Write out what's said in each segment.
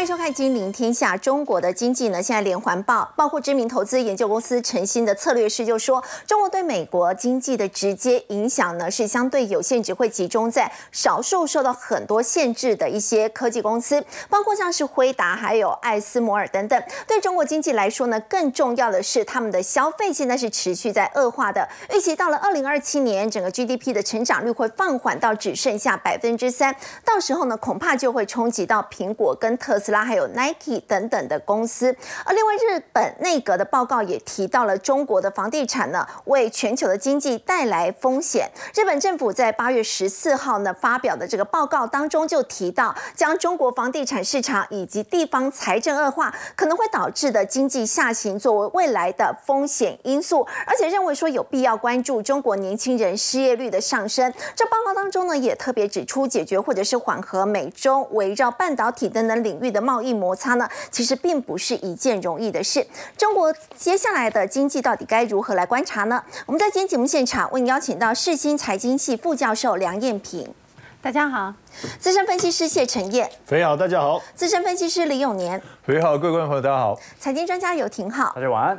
欢迎收看《金陵天下》。中国的经济呢，现在连环爆，包括知名投资研究公司诚心的策略师就说，中国对美国经济的直接影响呢是相对有限，只会集中在少数受到很多限制的一些科技公司，包括像是辉达、还有艾斯摩尔等等。对中国经济来说呢，更重要的是他们的消费现在是持续在恶化的。预期到了二零二七年，整个 GDP 的成长率会放缓到只剩下百分之三，到时候呢，恐怕就会冲击到苹果跟特斯拉还有 Nike 等等的公司，而另外日本内阁的报告也提到了中国的房地产呢为全球的经济带来风险。日本政府在八月十四号呢发表的这个报告当中就提到，将中国房地产市场以及地方财政恶化可能会导致的经济下行作为未来的风险因素，而且认为说有必要关注中国年轻人失业率的上升。这报告当中呢也特别指出，解决或者是缓和美中围绕半导体等等领域的贸易。摩擦呢，其实并不是一件容易的事。中国接下来的经济到底该如何来观察呢？我们在今天节目现场为您邀请到世新财经系副教授梁艳平，大家好；资深分析师谢晨燕，肥好，大家好；资深分析师李永年，肥好，各位观众朋友，大家好；财经专家有廷浩，大家晚安。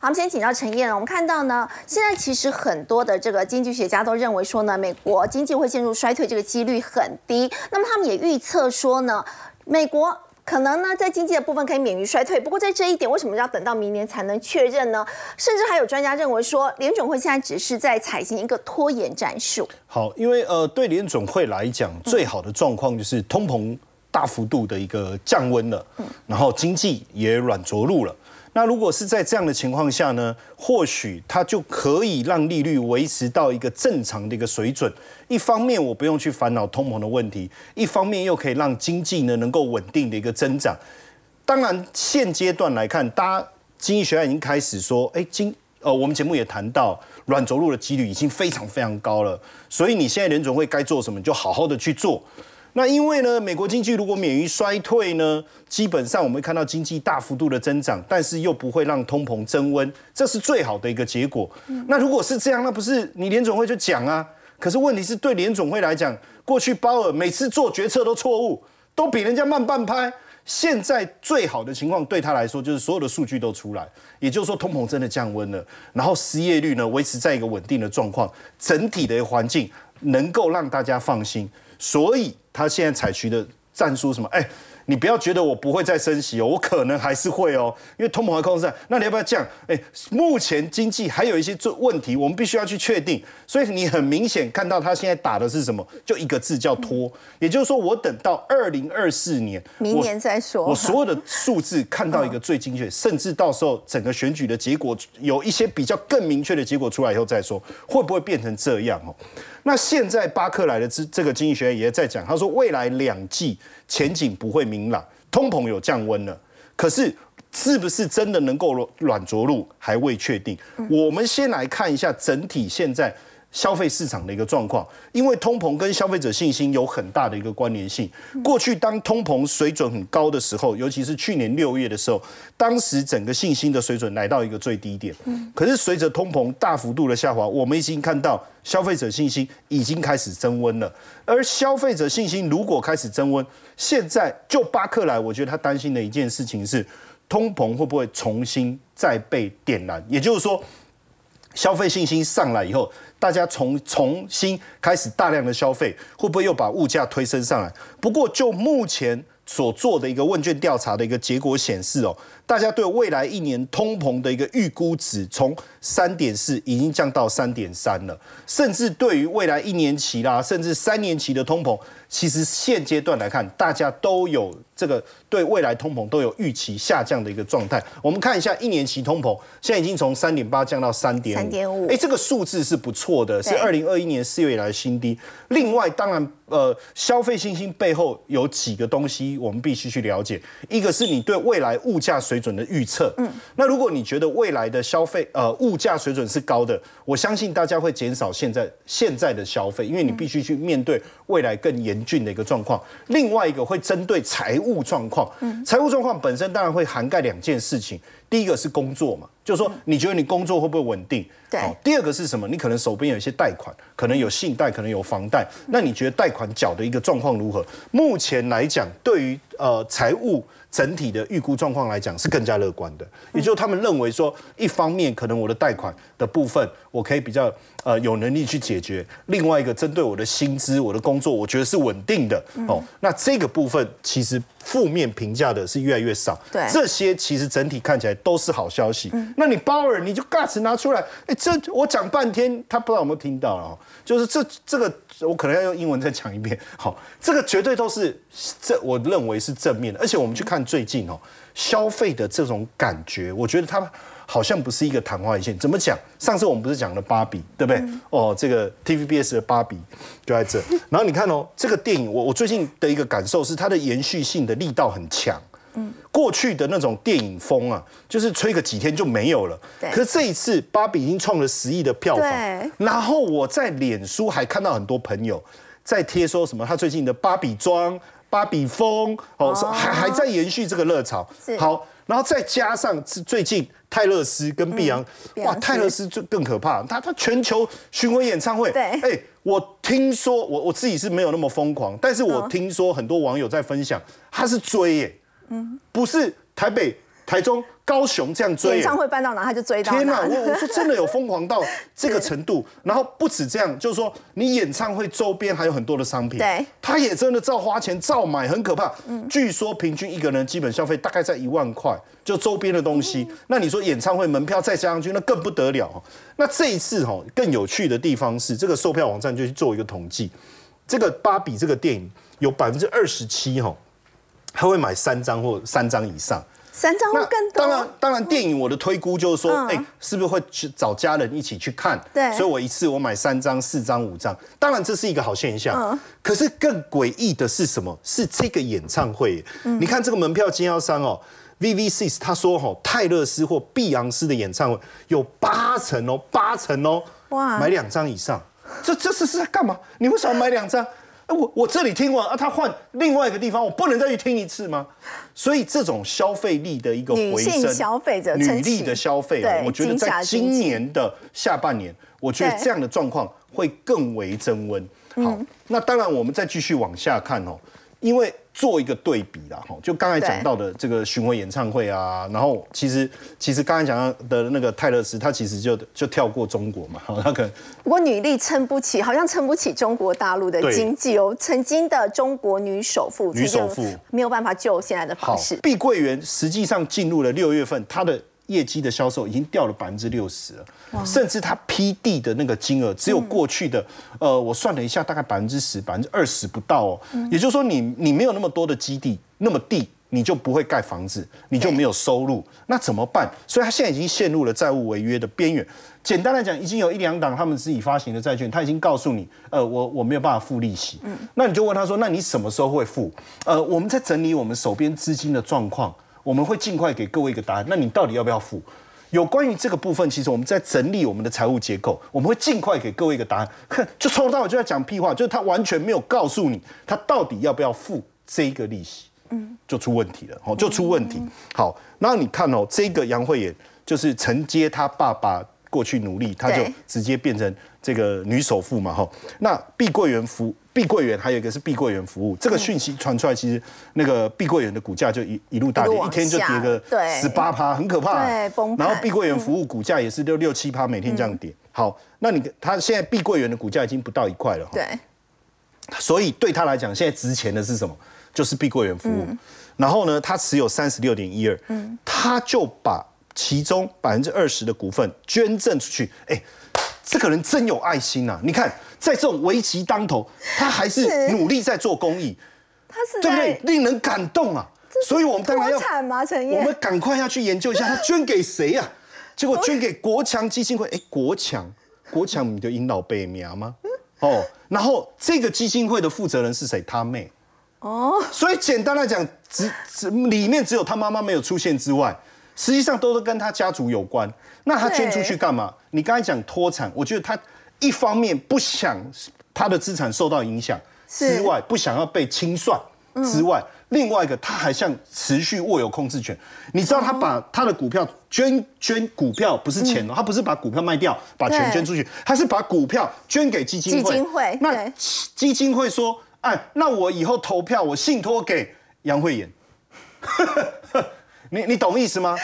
好，我们先请到陈燕。我们看到呢，现在其实很多的这个经济学家都认为说呢，美国经济会陷入衰退，这个几率很低。那么他们也预测说呢，美国。可能呢，在经济的部分可以免于衰退，不过在这一点，为什么要等到明年才能确认呢？甚至还有专家认为说，联准会现在只是在采行一个拖延战术。好，因为呃，对联准会来讲，最好的状况就是通膨大幅度的一个降温了，然后经济也软着陆了。那如果是在这样的情况下呢，或许它就可以让利率维持到一个正常的一个水准。一方面我不用去烦恼通膨的问题，一方面又可以让经济呢能够稳定的一个增长。当然，现阶段来看，大家经济学家已经开始说，哎，经呃，我们节目也谈到软着陆的几率已经非常非常高了。所以你现在联总会该做什么，就好好的去做。那因为呢，美国经济如果免于衰退呢，基本上我们会看到经济大幅度的增长，但是又不会让通膨增温，这是最好的一个结果。那如果是这样，那不是你联总会就讲啊？可是问题是对联总会来讲，过去鲍尔每次做决策都错误，都比人家慢半拍。现在最好的情况对他来说，就是所有的数据都出来，也就是说通膨真的降温了，然后失业率呢维持在一个稳定的状况，整体的环境能够让大家放心，所以。他现在采取的战术什么？哎。你不要觉得我不会再升息哦，我可能还是会哦，因为通膨还控制在。那你要不要降？哎，目前经济还有一些做问题，我们必须要去确定。所以你很明显看到他现在打的是什么？就一个字叫拖。也就是说，我等到二零二四年，明年再说。我所有的数字看到一个最精确，甚至到时候整个选举的结果有一些比较更明确的结果出来以后再说，会不会变成这样哦？那现在巴克莱的这这个经济学家也在讲，他说未来两季前景不会明朗，通膨有降温了，可是是不是真的能够软着陆还未确定。我们先来看一下整体现在。消费市场的一个状况，因为通膨跟消费者信心有很大的一个关联性。过去当通膨水准很高的时候，尤其是去年六月的时候，当时整个信心的水准来到一个最低点。可是随着通膨大幅度的下滑，我们已经看到消费者信心已经开始增温了。而消费者信心如果开始增温，现在就巴克莱，我觉得他担心的一件事情是，通膨会不会重新再被点燃？也就是说，消费信心上来以后。大家重重新开始大量的消费，会不会又把物价推升上来？不过就目前所做的一个问卷调查的一个结果显示哦，大家对未来一年通膨的一个预估值从三点四已经降到三点三了，甚至对于未来一年期啦，甚至三年期的通膨，其实现阶段来看，大家都有。这个对未来通膨都有预期下降的一个状态。我们看一下一年期通膨，现在已经从三点八降到三点三点五。哎，这个数字是不错的，是二零二一年四月以来的新低。另外，当然，呃，消费信心背后有几个东西我们必须去了解。一个是你对未来物价水准的预测。嗯。那如果你觉得未来的消费呃物价水准是高的，我相信大家会减少现在现在的消费，因为你必须去面对未来更严峻的一个状况。另外一个会针对财务。务状况，财务状况本身当然会涵盖两件事情。第一个是工作嘛，就是说你觉得你工作会不会稳定？对。第二个是什么？你可能手边有一些贷款，可能有信贷，可能有房贷。那你觉得贷款缴的一个状况如何？目前来讲，对于呃财务。整体的预估状况来讲是更加乐观的，也就是他们认为说，一方面可能我的贷款的部分我可以比较呃有能力去解决，另外一个针对我的薪资、我的工作，我觉得是稳定的哦。那这个部分其实负面评价的是越来越少，对这些其实整体看起来都是好消息。那你鲍尔你就 gas 拿出来，哎，这我讲半天，他不知道有没有听到了，就是这这个。我可能要用英文再讲一遍。好，这个绝对都是这我认为是正面的，而且我们去看最近哦，消费的这种感觉，我觉得它好像不是一个昙花一现。怎么讲？上次我们不是讲了芭比，对不对？哦，这个 TVBS 的芭比就在这。然后你看哦，这个电影，我我最近的一个感受是，它的延续性的力道很强。嗯，过去的那种电影风啊，就是吹个几天就没有了。对。可是这一次，芭比已经创了十亿的票房。对。然后我在脸书还看到很多朋友在贴说什么，他最近的芭比装、芭比风，哦，还还在延续这个热潮。好，然后再加上最近泰勒斯跟碧昂，哇，泰勒斯就更可怕，他他全球巡回演唱会。对。哎，我听说我我自己是没有那么疯狂，但是我听说很多网友在分享，他是追耶。不是台北、台中、高雄这样追，演唱会搬到哪他就追到。天哪，我我说 真的有疯狂到这个程度，然后不止这样，就是说你演唱会周边还有很多的商品，对，他也真的照花钱照买，很可怕。嗯，据说平均一个人基本消费大概在一万块，就周边的东西。那你说演唱会门票再加上去，那更不得了。那这一次哈，更有趣的地方是，这个售票网站就去做一个统计，这个芭比这个电影有百分之二十七哈。他会买三张或三张以上，三张会更多。当然，当然，电影我的推估就是说，哎，是不是会去找家人一起去看？对，所以我一次我买三张、四张、五张。当然，这是一个好现象。嗯。可是更诡异的是什么？是这个演唱会。嗯。你看这个门票经销商哦，VV Six，他说哈，泰勒斯或碧昂斯的演唱会有八成哦，八成哦。哇。买两张以上，这这是是在干嘛？你为什么买两张？我我这里听完啊，他换另外一个地方，我不能再去听一次吗？所以这种消费力的一个回升，消费者女力的消费啊，我觉得在今年的下半年，我觉得这样的状况会更为增温。好，那当然我们再继续往下看哦，因为。做一个对比啦，哈，就刚才讲到的这个巡回演唱会啊，然后其实其实刚才讲到的那个泰勒斯，他其实就就跳过中国嘛，他可能不过女力撑不起，好像撑不起中国大陆的经济哦。曾经的中国女首富，女首富没有办法救现在的方式。碧桂园实际上进入了六月份，它的。业绩的销售已经掉了百分之六十了，甚至它批地的那个金额只有过去的，呃，我算了一下，大概百分之十、百分之二十不到哦。也就是说，你你没有那么多的基地，那么地你就不会盖房子，你就没有收入，那怎么办？所以他现在已经陷入了债务违约的边缘。简单来讲，已经有一两档他们自己发行的债券，他已经告诉你，呃，我我没有办法付利息。嗯，那你就问他说，那你什么时候会付？呃，我们在整理我们手边资金的状况。我们会尽快给各位一个答案。那你到底要不要付？有关于这个部分，其实我们在整理我们的财务结构，我们会尽快给各位一个答案。哼，就从头到尾就在讲屁话，就是他完全没有告诉你他到底要不要付这一个利息，嗯，就出问题了，哦，就出问题。好，那你看哦，这个杨慧妍就是承接他爸爸过去努力，他就直接变成这个女首富嘛，哈。那碧桂园服。碧桂园还有一个是碧桂园服务，这个讯息传出来，其实那个碧桂园的股价就一一路大跌，一天就跌个十八趴，很可怕。对，然后碧桂园服务股价也是六六七趴，每天这样跌。好，那你他现在碧桂园的股价已经不到一块了。对。所以对他来讲，现在值钱的是什么？就是碧桂园服务。然后呢，他持有三十六点一二，嗯，他就把其中百分之二十的股份捐赠出去。哎，这个人真有爱心呐！你看。在这种危急当头，他还是努力在做公益，他是对不对？令人感动啊！所以我们当然要，我们赶快要去研究一下，他捐给谁呀？结果捐给国强基金会。哎，国强，国强，你的引导被苗吗？哦，然后这个基金会的负责人是谁？他妹。哦，所以简单来讲，只只里面只有他妈妈没有出现之外，实际上都是跟他家族有关。那他捐出去干嘛？你刚才讲脱产，我觉得他。一方面不想他的资产受到影响之外，不想要被清算之外，另外一个他还像持续握有控制权。你知道他把他的股票捐捐股票不是钱哦，他不是把股票卖掉把钱捐出去，他是把股票捐给基金会。基金会那基金会说，哎，那我以后投票我信托给杨惠妍。你你懂意思吗？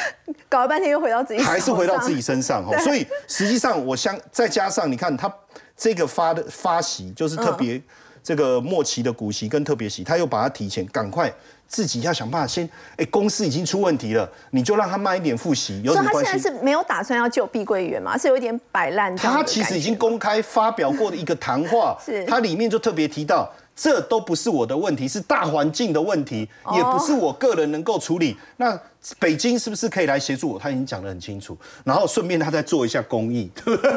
搞了半天又回到自己，还是回到自己身上哈。所以实际上，我相再加上你看他这个发的发息，就是特别这个末期的股息跟特别息，他又把它提前，赶快自己要想办法先。哎，公司已经出问题了，你就让他慢一点复习，有什么关系？他现在是没有打算要救碧桂园嘛？是有一点摆烂。他其实已经公开发表过的一个谈话，是他里面就特别提到。这都不是我的问题，是大环境的问题，也不是我个人能够处理。那北京是不是可以来协助我？他已经讲得很清楚，然后顺便他再做一下公益。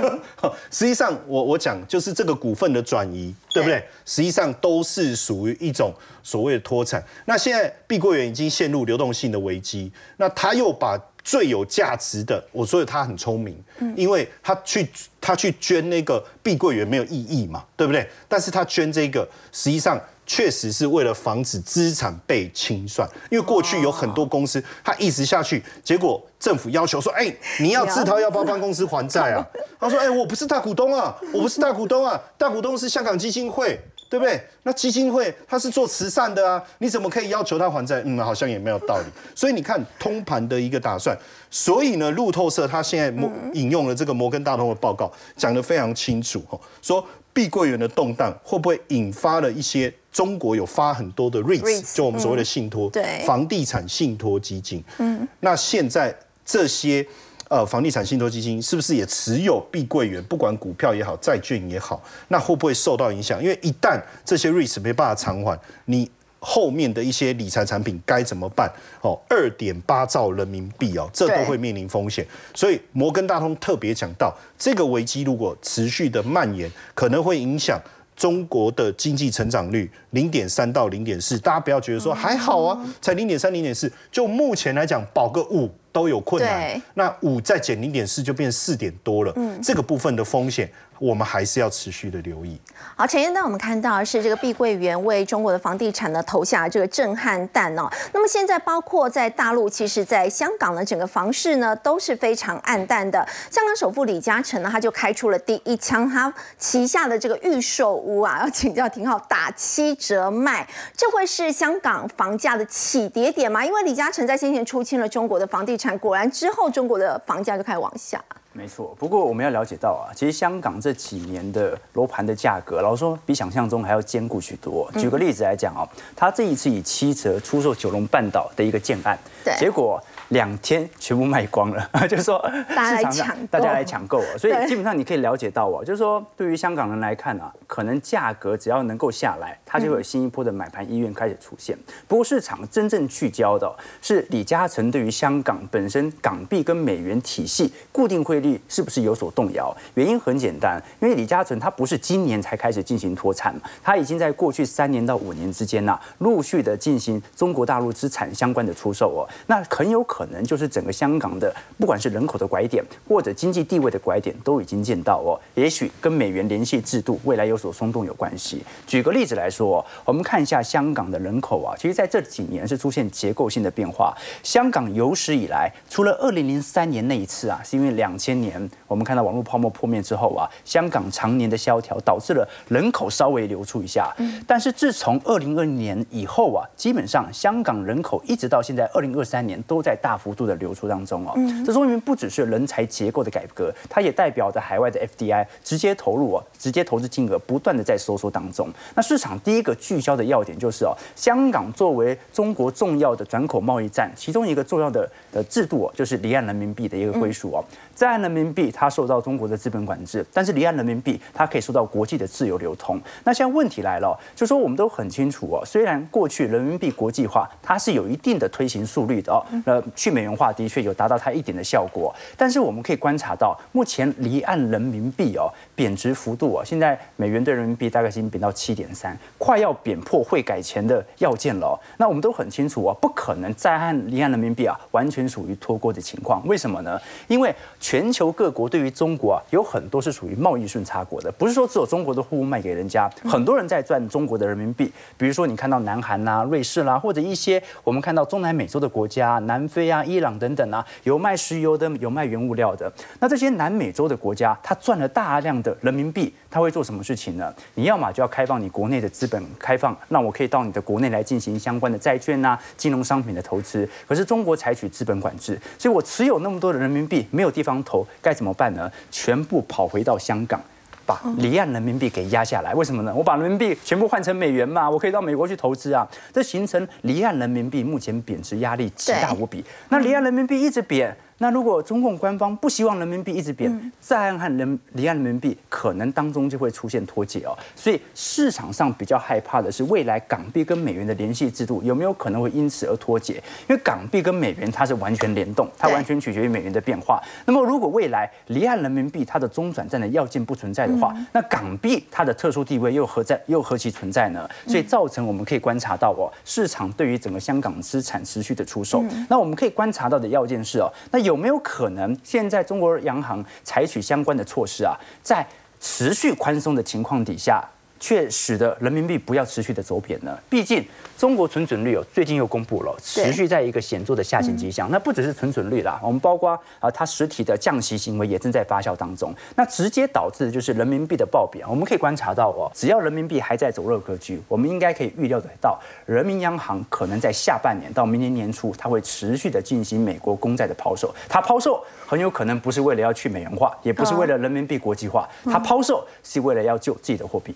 实际上，我我讲就是这个股份的转移，对不对？实际上都是属于一种所谓的脱产。那现在碧桂园已经陷入流动性的危机，那他又把。最有价值的，我所以他很聪明，因为他去他去捐那个碧桂园没有意义嘛，对不对？但是他捐这个，实际上确实是为了防止资产被清算，因为过去有很多公司，他一直下去，结果政府要求说，哎，你要自掏腰包帮公司还债啊。他说，哎，我不是大股东啊，我不是大股东啊，大股东是香港基金会。对不对？那基金会他是做慈善的啊，你怎么可以要求他还债？嗯，好像也没有道理。所以你看通盘的一个打算，所以呢，路透社他现在引用了这个摩根大通的报告，讲得非常清楚哈，说碧桂园的动荡会不会引发了一些中国有发很多的 REITs，就我们所谓的信托，对，房地产信托基金。嗯，那现在这些。呃，房地产信托基金是不是也持有碧桂园？不管股票也好，债券也好，那会不会受到影响？因为一旦这些 REITs 没办法偿还，你后面的一些理财产品该怎么办？哦，二点八兆人民币哦，这都会面临风险。所以摩根大通特别讲到，这个危机如果持续的蔓延，可能会影响中国的经济成长率零点三到零点四。大家不要觉得说还好啊，才零点三、零点四，就目前来讲保个五。都有困难，那五再减零点四就变四点多了，嗯这个部分的风险。我们还是要持续的留意。好，陈先生，我们看到是这个碧桂园为中国的房地产呢投下这个震撼弹哦。那么现在包括在大陆，其实在香港呢，整个房市呢都是非常暗淡的。香港首富李嘉诚呢，他就开出了第一枪，他旗下的这个预售屋啊，要请教廷浩，打七折卖，这会是香港房价的起跌点吗？因为李嘉诚在先前出清了中国的房地产，果然之后中国的房价就开始往下。没错，不过我们要了解到啊，其实香港这几年的楼盘的价格，老实说比想象中还要坚固许多。举个例子来讲哦，他这一次以七折出售九龙半岛的一个建案，对，结果。两天全部卖光了，就是说大家来抢大家来抢购啊，所以基本上你可以了解到啊，就是说对于香港人来看啊，可能价格只要能够下来，它就会有新一波的买盘意愿开始出现。不过市场真正聚焦的是李嘉诚对于香港本身港币跟美元体系固定汇率是不是有所动摇？原因很简单，因为李嘉诚他不是今年才开始进行脱产，他已经在过去三年到五年之间呐，陆续的进行中国大陆资产相关的出售哦，那很有。可能就是整个香港的，不管是人口的拐点，或者经济地位的拐点，都已经见到哦。也许跟美元联系制度未来有所松动有关系。举个例子来说，我们看一下香港的人口啊，其实在这几年是出现结构性的变化。香港有史以来，除了二零零三年那一次啊，是因为两千年我们看到网络泡沫破灭之后啊，香港常年的萧条导致了人口稍微流出一下。但是自从二零二零年以后啊，基本上香港人口一直到现在二零二三年都在大。幅度的流出当中哦，这说明不只是人才结构的改革，它也代表着海外的 FDI 直接投入啊，直接投资金额不断的在收缩当中。那市场第一个聚焦的要点就是哦，香港作为中国重要的转口贸易站，其中一个重要的的制度哦，就是离岸人民币的一个归属哦。在岸人民币它受到中国的资本管制，但是离岸人民币它可以受到国际的自由流通。那现在问题来了，就说我们都很清楚哦，虽然过去人民币国际化它是有一定的推行速率的哦，那。去美元化的确有达到它一点的效果，但是我们可以观察到，目前离岸人民币哦贬值幅度哦，现在美元对人民币大概已经贬到七点三，快要贬破汇改前的要件了。那我们都很清楚哦，不可能在岸离岸人民币啊完全属于脱钩的情况。为什么呢？因为全球各国对于中国啊有很多是属于贸易顺差国的，不是说只有中国的货物卖给人家，很多人在赚中国的人民币。比如说你看到南韩啦、瑞士啦，或者一些我们看到中南美洲的国家，南非啊、伊朗等等啊，有卖石油的，有卖原物料的。那这些南美洲的国家，它赚了大量的人民币，它会做什么事情呢？你要么就要开放你国内的资本开放，那我可以到你的国内来进行相关的债券啊、金融商品的投资。可是中国采取资本管制，所以我持有那么多的人民币，没有地方投，该怎么办呢？全部跑回到香港。把离岸人民币给压下来，为什么呢？我把人民币全部换成美元嘛，我可以到美国去投资啊。这形成离岸人民币目前贬值压力极大无比。那离岸人民币一直贬。那如果中共官方不希望人民币一直贬，在岸和人离岸人民币可能当中就会出现脱节哦。所以市场上比较害怕的是未来港币跟美元的联系制度有没有可能会因此而脱节？因为港币跟美元它是完全联动，它完全取决于美元的变化。那么如果未来离岸人民币它的中转站的要件不存在的话，那港币它的特殊地位又何在又何其存在呢？所以造成我们可以观察到哦，市场对于整个香港资产持续的出售。那我们可以观察到的要件是哦，那有。有没有可能，现在中国央行采取相关的措施啊，在持续宽松的情况底下？却使得人民币不要持续的走贬呢？毕竟中国存准率哦，最近又公布了，持续在一个显著的下行迹象。那不只是存准率啦，我们包括啊，它实体的降息行为也正在发酵当中。那直接导致的就是人民币的暴贬。我们可以观察到哦，只要人民币还在走弱格局，我们应该可以预料得到，人民央行可能在下半年到明年年初，它会持续的进行美国公债的抛售。它抛售很有可能不是为了要去美元化，也不是为了人民币国际化，它抛售是为了要救自己的货币。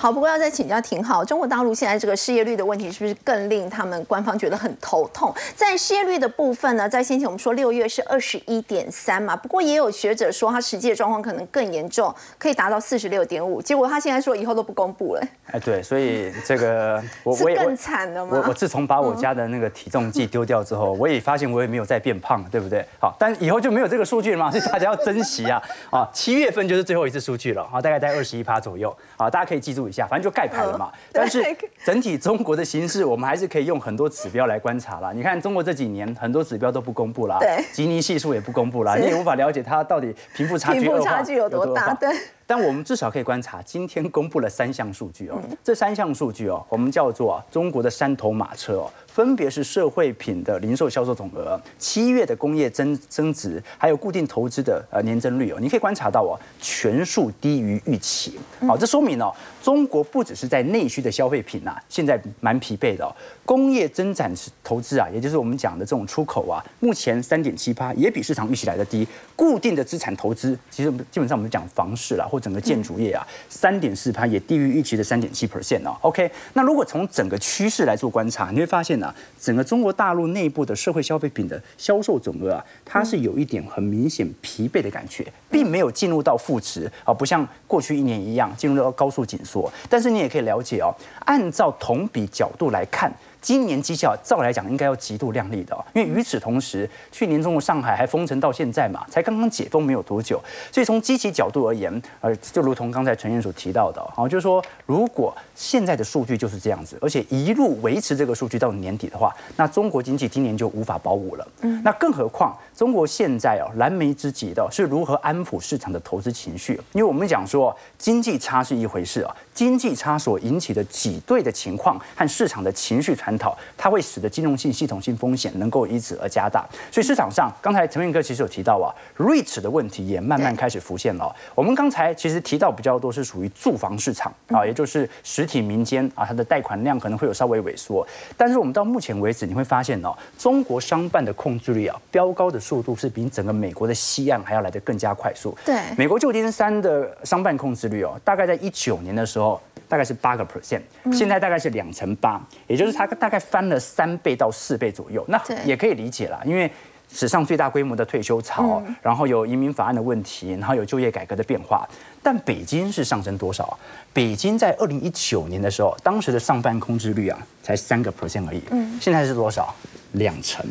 好，不过要再请教挺好，中国大陆现在这个失业率的问题是不是更令他们官方觉得很头痛？在失业率的部分呢，在先前我们说六月是二十一点三嘛，不过也有学者说他实际的状况可能更严重，可以达到四十六点五。结果他现在说以后都不公布了。哎，对，所以这个我我也更惨了吗？我我自从把我家的那个体重计丢掉之后，我也发现我也没有再变胖，对不对？好，但以后就没有这个数据了嘛，所以大家要珍惜啊！啊，七月份就是最后一次数据了，啊，大概在二十一趴左右，啊，大家可以记住。一下，反正就盖牌了嘛。但是整体中国的形势，我们还是可以用很多指标来观察啦。你看中国这几年很多指标都不公布啦，对，吉尼系数也不公布啦，你也无法了解它到底贫富差距贫富差距有多大。对。但我们至少可以观察，今天公布了三项数据哦。这三项数据哦，我们叫做中国的三头马车哦。分别是社会品的零售销售总额、七月的工业增增值，还有固定投资的呃年增率哦，你可以观察到哦，全数低于预期。好，这说明哦，中国不只是在内需的消费品呐，现在蛮疲惫的。工业增长投资啊，也就是我们讲的这种出口啊，目前三点七八，也比市场预期来的低。固定的资产投资，其实基本上我们讲房市啦，或整个建筑业啊，三点四趴也低于预期的三点七 percent 哦。OK，那如果从整个趋势来做观察，你会发现呢。整个中国大陆内部的社会消费品的销售总额啊，它是有一点很明显疲惫的感觉，并没有进入到负值啊，不像过去一年一样进入到高速紧缩。但是你也可以了解哦，按照同比角度来看。今年绩效照来讲应该要极度亮丽的哦，因为与此同时，去年中国上海还封城到现在嘛，才刚刚解封没有多久，所以从积极角度而言，呃，就如同刚才陈院所提到的，好，就是说，如果现在的数据就是这样子，而且一路维持这个数据到年底的话，那中国经济今年就无法保五了。嗯，那更何况中国现在哦，燃眉之急的是如何安抚市场的投资情绪，因为我们讲说经济差是一回事啊，经济差所引起的挤兑的情况和市场的情绪传。探讨，它会使得金融性、系统性风险能够因此而加大。所以市场上，刚才陈明哥其实有提到啊，REIT 的问题也慢慢开始浮现了。我们刚才其实提到比较多是属于住房市场啊，也就是实体民间啊，它的贷款量可能会有稍微萎缩。但是我们到目前为止，你会发现哦，中国商办的控制率啊，飙高的速度是比整个美国的西岸还要来得更加快速。对，美国旧金山的商办控制率哦，大概在一九年的时候。大概是八个 percent，现在大概是两成八，也就是它大概翻了三倍到四倍左右。那也可以理解啦，因为史上最大规模的退休潮，然后有移民法案的问题，然后有就业改革的变化。但北京是上升多少？北京在二零一九年的时候，当时的上班空置率啊，才三个 percent 而已。嗯，现在是多少？两成。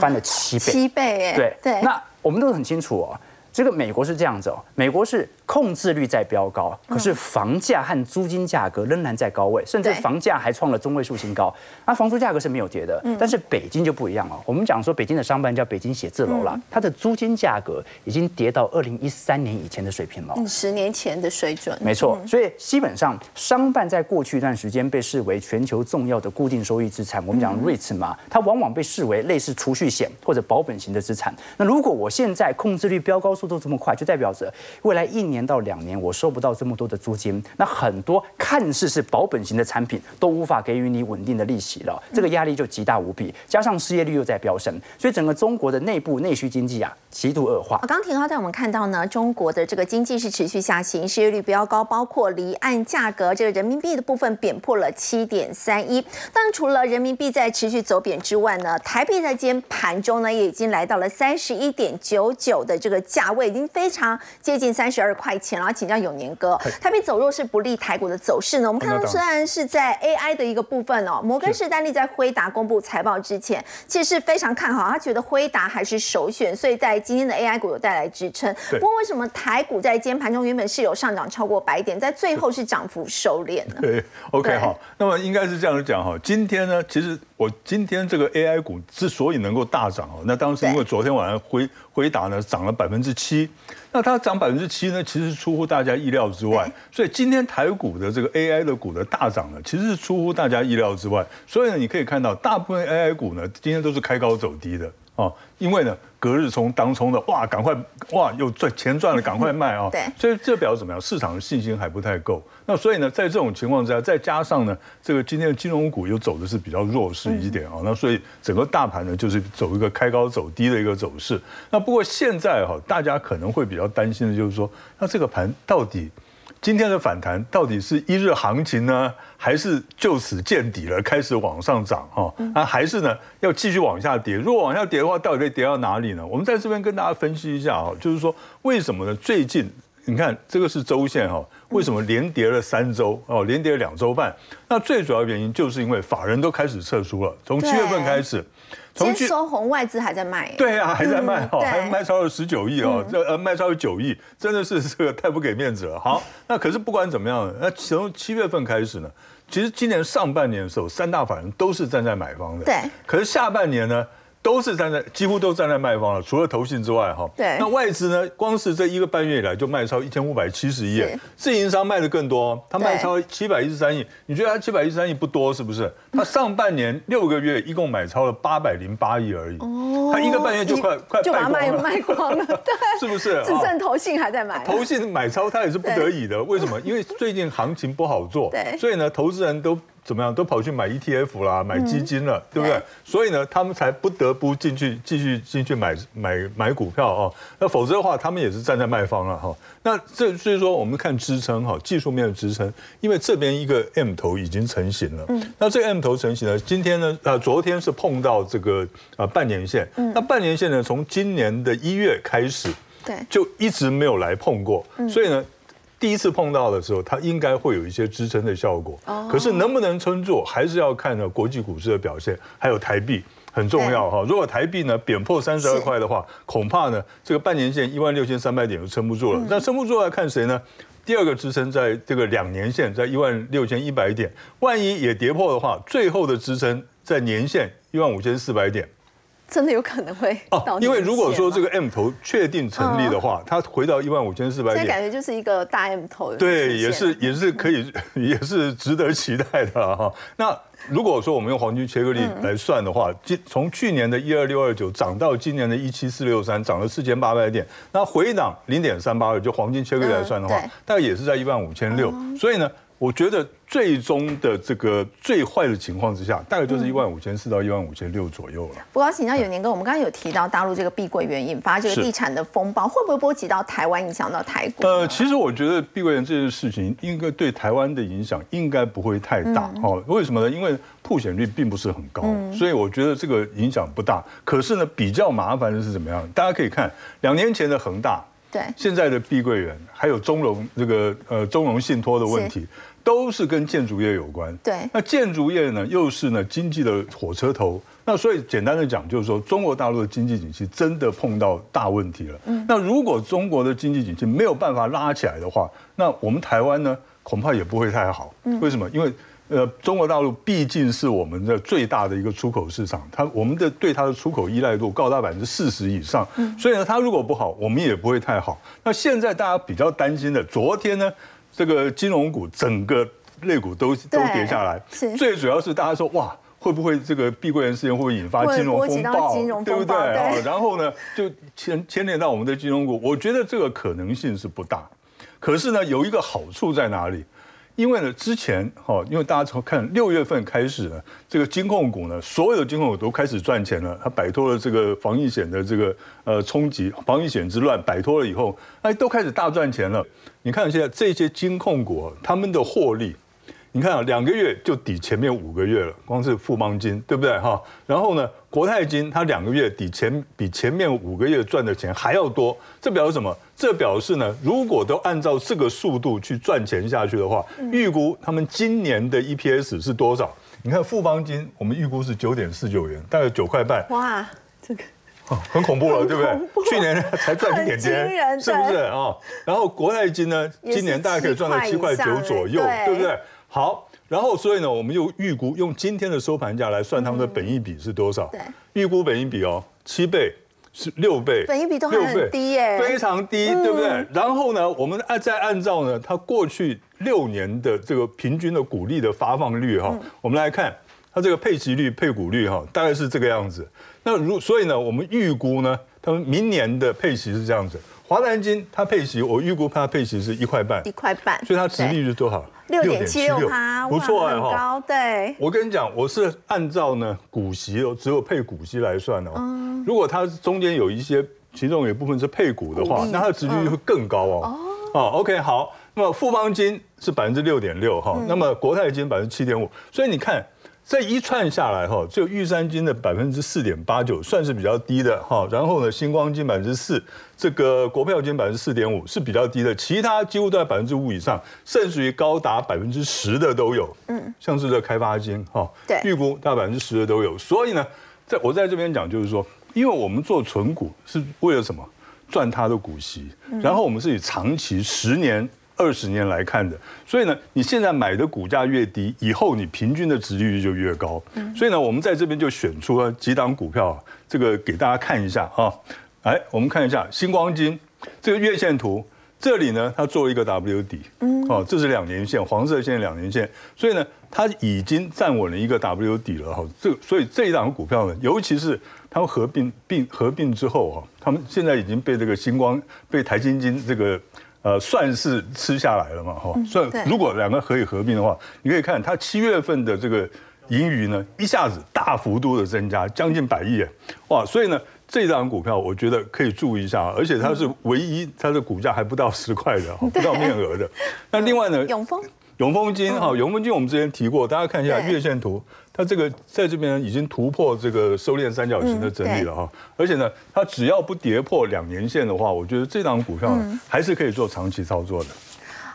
翻了七倍，七倍，对对。那我们都很清楚哦，这个美国是这样子哦，美国是。控制率在飙高，可是房价和租金价格仍然在高位，甚至房价还创了中位数新高。那房租价格是没有跌的，但是北京就不一样了。我们讲说北京的商办叫北京写字楼了，它的租金价格已经跌到二零一三年以前的水平了，十年前的水准。没错，所以基本上商办在过去一段时间被视为全球重要的固定收益资产。我们讲 REITs 嘛，它往往被视为类似储蓄险或者保本型的资产。那如果我现在控制率飙高速度这么快，就代表着未来一年。到两年，我收不到这么多的租金，那很多看似是保本型的产品都无法给予你稳定的利息了，这个压力就极大无比。加上失业率又在飙升，所以整个中国的内部内需经济啊极度恶化。刚廷浩带我们看到呢，中国的这个经济是持续下行，失业率比较高，包括离岸价格这个人民币的部分贬破了七点三一。当，除了人民币在持续走贬之外呢，台币在今天盘中呢也已经来到了三十一点九九的这个价，已经非常接近三十二块。块钱，然后请教永年哥，台币走弱是不利台股的走势呢？我们看到虽然是在 AI 的一个部分哦，摩根士丹利在辉达公布财报之前，其实是非常看好，他觉得辉达还是首选，所以在今天的 AI 股有带来支撑。不过为什么台股在今天盘中原本是有上涨超过百点，在最后是涨幅收敛呢？对，OK 好，那么应该是这样讲哈，今天呢，其实我今天这个 AI 股之所以能够大涨哦，那当时因为昨天晚上回回答呢涨了百分之七。那它涨百分之七呢，其实出乎大家意料之外。所以今天台股的这个 AI 的股的大涨呢，其实是出乎大家意料之外。所以呢，你可以看到大部分 AI 股呢，今天都是开高走低的哦，因为呢。隔日冲当冲的哇，赶快哇，又赚钱赚了，赶快卖啊！对，所以这表示怎么样？市场的信心还不太够。那所以呢，在这种情况之下，再加上呢，这个今天的金融股又走的是比较弱势一点啊。那所以整个大盘呢，就是走一个开高走低的一个走势。那不过现在哈，大家可能会比较担心的就是说，那这个盘到底？今天的反弹到底是一日行情呢，还是就此见底了，开始往上涨哈？啊，还是呢要继续往下跌？如果往下跌的话，到底会跌到哪里呢？我们在这边跟大家分析一下啊，就是说为什么呢？最近你看这个是周线哈，为什么连跌了三周哦，连跌了两周半？那最主要原因就是因为法人都开始撤出了，从七月份开始。先收红外资还在卖，对啊，还在卖哦，还卖超了十九亿哦，这呃卖超了九亿，真的是这个太不给面子了。好，那可是不管怎么样，那从七月份开始呢，其实今年上半年的时候，三大法人都是站在买方的，对。可是下半年呢？都是站在几乎都站在卖方了，除了投信之外，哈。对。那外资呢？光是这一个半月以来就卖超一千五百七十亿，自营商卖的更多，他卖超七百一十三亿。你觉得他七百一十三亿不多是不是？他上半年六个月一共买超了八百零八亿而已。哦。他一个半月就快快就把卖卖光了，对。是不是？只剩投信还在买。投信买超他也是不得已的，为什么？因为最近行情不好做，对。所以呢，投资人都。怎么样都跑去买 ETF 啦，买基金了，对不对？所以呢，他们才不得不进去继续进去买买买股票哦。那否则的话，他们也是站在卖方了哈。那这所以说，我们看支撑哈，技术面的支撑，因为这边一个 M 头已经成型了。嗯。那这个 M 头成型呢，今天呢，呃，昨天是碰到这个呃半年线。嗯。那半年线呢，从今年的一月开始，对，就一直没有来碰过。嗯。所以呢。第一次碰到的时候，它应该会有一些支撑的效果。哦。可是能不能撑住，还是要看呢国际股市的表现，还有台币很重要哈。如果台币呢贬破三十二块的话，恐怕呢这个半年线一万六千三百点就撑不住了。那撑不住要看谁呢？第二个支撑在这个两年线在一万六千一百点，万一也跌破的话，最后的支撑在年线一万五千四百点。真的有可能会哦，因为如果说这个 M 头确定成立的话，它回到一万五千四百点，现在感觉就是一个大 M 头。对，也是也是可以，也是值得期待的哈。那如果说我们用黄金切割率来算的话，今从去年的一二六二九涨到今年的一七四六三，涨了四千八百点，那回档零点三八二，就黄金切割率来算的话，大概也是在一万五千六。所以呢，我觉得。最终的这个最坏的情况之下，大概就是一万五千四到一万五千六左右了。不过，请教有年哥，我们刚刚有提到大陆这个碧桂园引发这个地产的风暴，会不会波及到台湾，影响到台股？呃，其实我觉得碧桂园这件事情应该对台湾的影响应该不会太大哦。为什么呢？因为破险率并不是很高，所以我觉得这个影响不大。可是呢，比较麻烦的是怎么样？大家可以看两年前的恒大，对，现在的碧桂园，还有中融这个呃中融信托的问题。都是跟建筑业有关，对。那建筑业呢，又是呢经济的火车头，那所以简单的讲，就是说中国大陆的经济景气真的碰到大问题了。嗯那如果中国的经济景气没有办法拉起来的话，那我们台湾呢，恐怕也不会太好。为什么？因为呃，中国大陆毕竟是我们的最大的一个出口市场，它我们的对它的出口依赖度高达百分之四十以上，所以呢，它如果不好，我们也不会太好。那现在大家比较担心的，昨天呢，这个金融股整个类股都都跌下来，最主要是大家说哇，会不会这个碧桂园事件会不会引发金融风暴，对不对？然后呢，就牵牵连到我们的金融股，我觉得这个可能性是不大。可是呢，有一个好处在哪里？因为呢，之前哈，因为大家从看六月份开始呢，这个金控股呢，所有的金控股都开始赚钱了，它摆脱了这个防疫险的这个呃冲击，防疫险之乱摆脱了以后，哎，都开始大赚钱了。你看现在这些金控股，他们的获利。你看啊，两个月就抵前面五个月了，光是富邦金，对不对哈？然后呢，国泰金它两个月抵前比前面五个月赚的钱还要多，这表示什么？这表示呢，如果都按照这个速度去赚钱下去的话，预估他们今年的 EPS 是多少？你看富邦金，我们预估是九点四九元，大概九块半。哇，这个很恐怖了，对不对？去年 才赚一点点，是不是啊？然后国泰金呢，今年大概可以赚到七块九左右，对不对？好，然后所以呢，我们又预估用今天的收盘价来算他们的本益比是多少？对，预估本益比哦，七倍是六倍，本益比都很低耶，非常低，对不对？然后呢，我们按再按照呢，它过去六年的这个平均的股利的发放率哈，我们来看它这个配息率、配股率哈，大概是这个样子。那如所以呢，我们预估呢，他们明年的配息是这样子。华南金它配息，我预估它配息是一块半，一块半，所以它值利率多少？六点七六，不错哎哈。高对。我跟你讲，我是按照呢股息哦，只有配股息来算哦。嗯。如果它中间有一些，其中有一部分是配股的话，那它的殖利率会更高哦。哦。哦，OK，好。那么富邦金是百分之六点六哈，那么国泰金百分之七点五，所以你看。这一串下来哈，就玉山金的百分之四点八九算是比较低的哈，然后呢，星光金百分之四，这个国票金百分之四点五是比较低的，其他几乎都在百分之五以上，甚至于高达百分之十的都有。嗯，像是这开发金哈，对，预估大概百分之十的都有。所以呢，在我在这边讲就是说，因为我们做存股是为了什么？赚它的股息，然后我们是以长期十年。二十年来看的，所以呢，你现在买的股价越低，以后你平均的值利率就越高。所以呢，我们在这边就选出了几档股票，这个给大家看一下啊。来，我们看一下星光金这个月线图，这里呢，它做了一个 W 底，哦，这是两年线，黄色线两年线，所以呢，它已经站稳了一个 W 底了哈。这所以这一档股票呢，尤其是他们合并并合并之后啊，他们现在已经被这个星光被台金金这个。呃，算是吃下来了嘛，哈。算如果两个可以合并的话，你可以看它七月份的这个盈余呢，一下子大幅度的增加，将近百亿，哇！所以呢，这张股票我觉得可以注意一下，而且它是唯一它的股价还不到十块的，不到面额的。那另外呢，永丰。永丰金哈，永丰金我们之前提过，大家看一下月线图，它这个在这边已经突破这个收敛三角形的整理了哈，而且呢，它只要不跌破两年线的话，我觉得这档股票还是可以做长期操作的。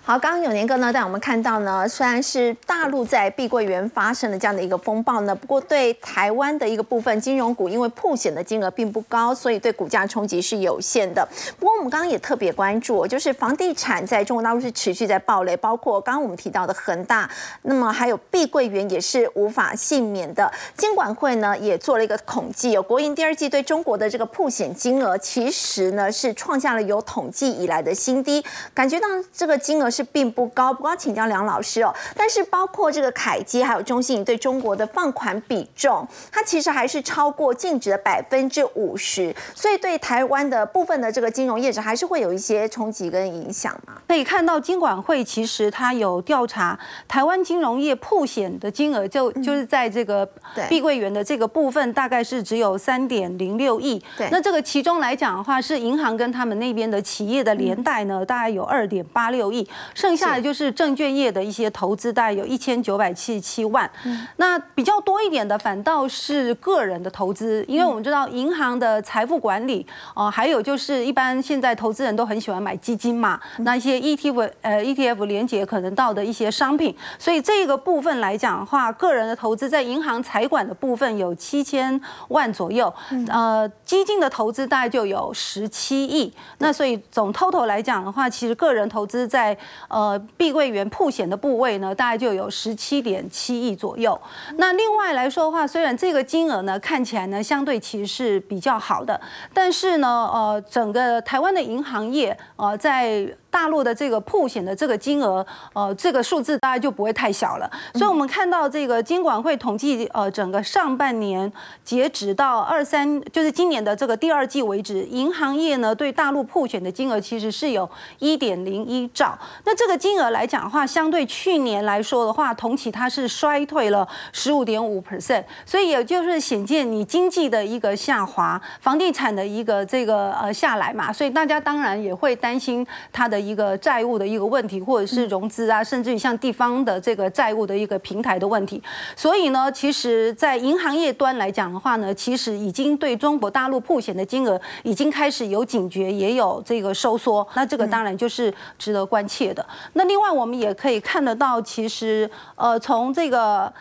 好，刚刚有年哥呢带我们看到呢，虽然是大陆在碧桂园发生了这样的一个风暴呢，不过对台湾的一个部分金融股，因为破险的金额并不高，所以对股价冲击是有限的。不过我们刚刚也特别关注，就是房地产在中国大陆是持续在暴雷，包括刚刚我们提到的恒大，那么还有碧桂园也是无法幸免的。监管会呢也做了一个统计，有国营第二季对中国的这个破险金额，其实呢是创下了有统计以来的新低，感觉到这个金额。是并不高，不过请教梁老师哦。但是包括这个凯基还有中信对中国的放款比重，它其实还是超过净值的百分之五十，所以对台湾的部分的这个金融业者还是会有一些冲击跟影响嘛。可以看到金管会其实它有调查台湾金融业破险的金额，就就是在这个碧桂园的这个部分，大概是只有三点零六亿。对，那这个其中来讲的话，是银行跟他们那边的企业的连带呢，大概有二点八六亿。剩下的就是证券业的一些投资，大概有一千九百七十七万。那比较多一点的反倒是个人的投资，因为我们知道银行的财富管理哦，还有就是一般现在投资人都很喜欢买基金嘛，那一些 ETF 呃 ETF 连接可能到的一些商品，所以这个部分来讲的话，个人的投资在银行财管的部分有七千万左右，呃，基金的投资大概就有十七亿。那所以总 total 来讲的话，其实个人投资在呃碧桂园铺险的部位呢，大概就有十七点七亿左右。那另外来说的话，虽然这个金额呢看起来呢相对其实是比较好的，但是呢，呃，整个台湾的银行业呃在。大陆的这个破险的这个金额，呃，这个数字大概就不会太小了。所以，我们看到这个金管会统计，呃，整个上半年截止到二三，就是今年的这个第二季为止，银行业呢对大陆破险的金额其实是有一点零一兆。那这个金额来讲的话，相对去年来说的话，同期它是衰退了十五点五 percent。所以，也就是显见你经济的一个下滑，房地产的一个这个呃下来嘛，所以大家当然也会担心它的。一个债务的一个问题，或者是融资啊，甚至于像地方的这个债务的一个平台的问题。所以呢，其实，在银行业端来讲的话呢，其实已经对中国大陆破险的金额已经开始有警觉，也有这个收缩。那这个当然就是值得关切的。那另外，我们也可以看得到，其实呃，从这个。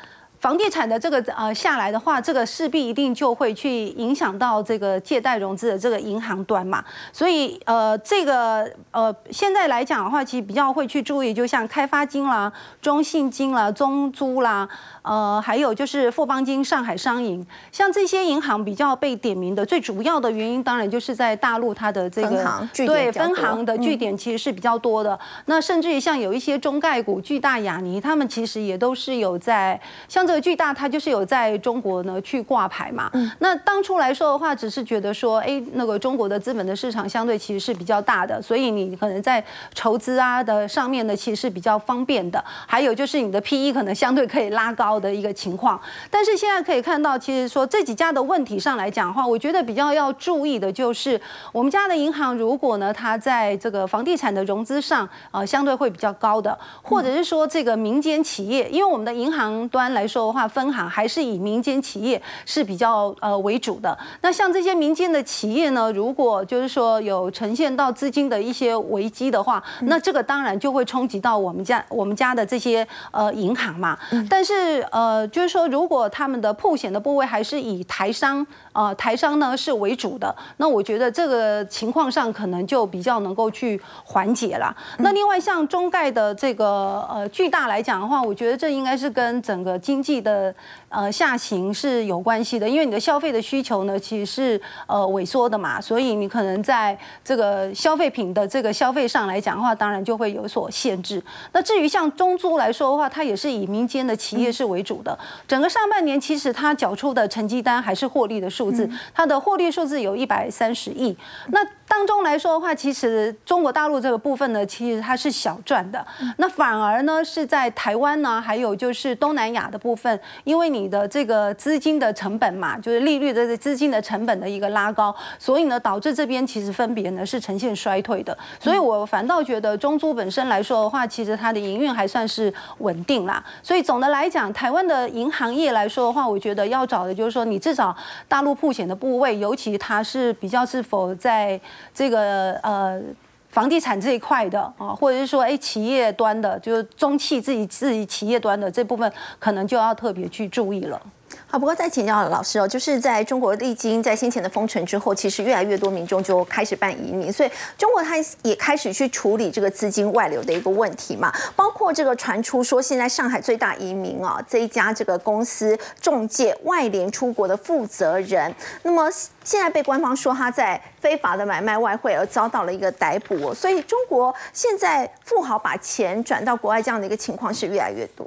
房地产的这个呃下来的话，这个势必一定就会去影响到这个借贷融资的这个银行端嘛。所以呃这个呃现在来讲的话，其实比较会去注意，就像开发金啦、中信金啦、中租啦，呃还有就是富邦金、上海商银，像这些银行比较被点名的，最主要的原因当然就是在大陆它的这个对分行的据点其实是比较多的。那甚至于像有一些中概股，巨大雅尼，他们其实也都是有在像。这个巨大，它就是有在中国呢去挂牌嘛。那当初来说的话，只是觉得说，哎，那个中国的资本的市场相对其实是比较大的，所以你可能在筹资啊的上面呢，其实是比较方便的。还有就是你的 P E 可能相对可以拉高的一个情况。但是现在可以看到，其实说这几家的问题上来讲的话，我觉得比较要注意的就是，我们家的银行如果呢，它在这个房地产的融资上，呃，相对会比较高的，或者是说这个民间企业，因为我们的银行端来说。的话，分行还是以民间企业是比较呃为主的。那像这些民间的企业呢，如果就是说有呈现到资金的一些危机的话，那这个当然就会冲击到我们家我们家的这些呃银行嘛。但是呃，就是说如果他们的破险的部位还是以台商呃台商呢是为主的，那我觉得这个情况上可能就比较能够去缓解了。那另外像中概的这个呃巨大来讲的话，我觉得这应该是跟整个经济。的呃下行是有关系的，因为你的消费的需求呢，其实是呃萎缩的嘛，所以你可能在这个消费品的这个消费上来讲的话，当然就会有所限制。那至于像中租来说的话，它也是以民间的企业是为主的。整个上半年其实它缴出的成绩单还是获利的数字，它的获利数字有一百三十亿。那当中来说的话，其实中国大陆这个部分呢，其实它是小赚的。那反而呢是在台湾呢，还有就是东南亚的部分，因为你的这个资金的成本嘛，就是利率的资金的成本的一个拉高，所以呢导致这边其实分别呢是呈现衰退的。所以我反倒觉得中租本身来说的话，其实它的营运还算是稳定啦。所以总的来讲，台湾的银行业来说的话，我觉得要找的就是说，你至少大陆铺险的部位，尤其它是比较是否在。这个呃，房地产这一块的啊，或者是说，哎，企业端的，就是中汽自己自己企业端的这部分，可能就要特别去注意了。好，不过再请教老师哦，就是在中国历经在先前的封城之后，其实越来越多民众就开始办移民，所以中国它也开始去处理这个资金外流的一个问题嘛。包括这个传出说，现在上海最大移民啊这一家这个公司中介外联出国的负责人，那么现在被官方说他在非法的买卖外汇而遭到了一个逮捕，所以中国现在富豪把钱转到国外这样的一个情况是越来越多。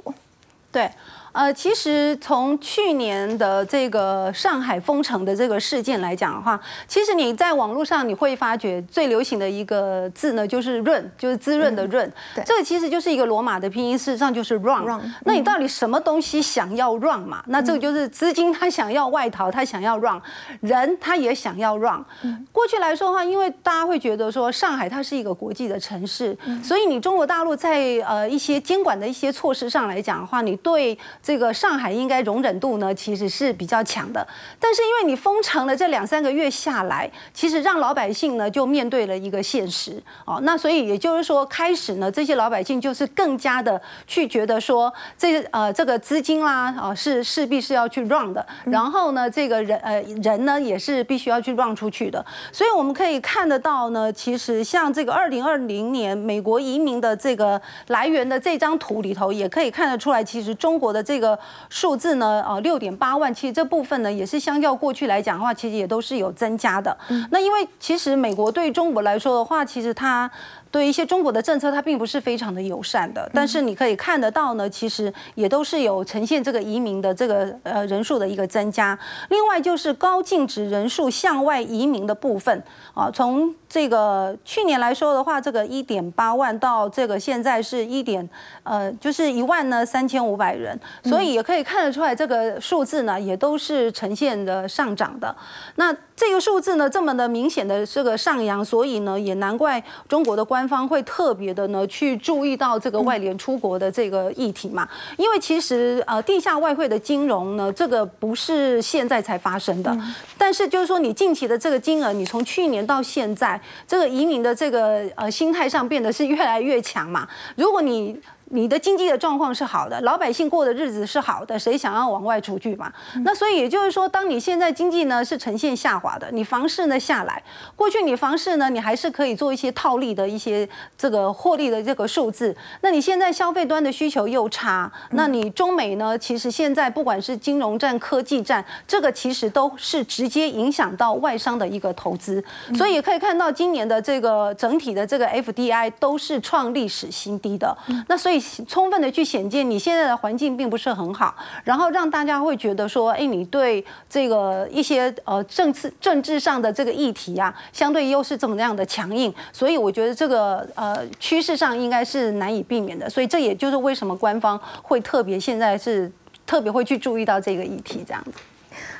对。呃，其实从去年的这个上海封城的这个事件来讲的话，其实你在网络上你会发觉最流行的一个字呢，就是“润”，就是滋润的“润”。对，这个其实就是一个罗马的拼音，事实上就是 “run”。那你到底什么东西想要 run 嘛？那这个就是资金，他想要外逃，他想要 run；人他也想要 run。过去来说的话，因为大家会觉得说上海它是一个国际的城市，所以你中国大陆在呃一些监管的一些措施上来讲的话，你对这个上海应该容忍度呢，其实是比较强的。但是因为你封城了这两三个月下来，其实让老百姓呢就面对了一个现实哦。那所以也就是说，开始呢，这些老百姓就是更加的去觉得说，这呃这个资金啦啊是势必是要去 run 的。然后呢，这个人呃人呢也是必须要去 run 出去的。所以我们可以看得到呢，其实像这个二零二零年美国移民的这个来源的这张图里头，也可以看得出来，其实中国的这这个数字呢，呃，六点八万，其实这部分呢，也是相较过去来讲的话，其实也都是有增加的。那因为其实美国对中国来说的话，其实它。对一些中国的政策，它并不是非常的友善的，但是你可以看得到呢，其实也都是有呈现这个移民的这个呃人数的一个增加。另外就是高净值人数向外移民的部分啊，从这个去年来说的话，这个一点八万到这个现在是一点呃，就是一万呢三千五百人，所以也可以看得出来这个数字呢也都是呈现的上涨的。那这个数字呢这么的明显的这个上扬，所以呢也难怪中国的官方会特别的呢去注意到这个外联出国的这个议题嘛。因为其实呃地下外汇的金融呢，这个不是现在才发生的，但是就是说你近期的这个金额，你从去年到现在，这个移民的这个呃心态上变得是越来越强嘛。如果你你的经济的状况是好的，老百姓过的日子是好的，谁想要往外出去嘛？那所以也就是说，当你现在经济呢是呈现下滑的，你房市呢下来，过去你房市呢你还是可以做一些套利的一些这个获利的这个数字，那你现在消费端的需求又差，那你中美呢其实现在不管是金融战、科技战，这个其实都是直接影响到外商的一个投资，所以也可以看到今年的这个整体的这个 FDI 都是创历史新低的，那所以。充分的去显见你现在的环境并不是很好，然后让大家会觉得说，哎，你对这个一些呃政治政治上的这个议题啊，相对又是这么样的强硬，所以我觉得这个呃趋势上应该是难以避免的，所以这也就是为什么官方会特别现在是特别会去注意到这个议题这样子。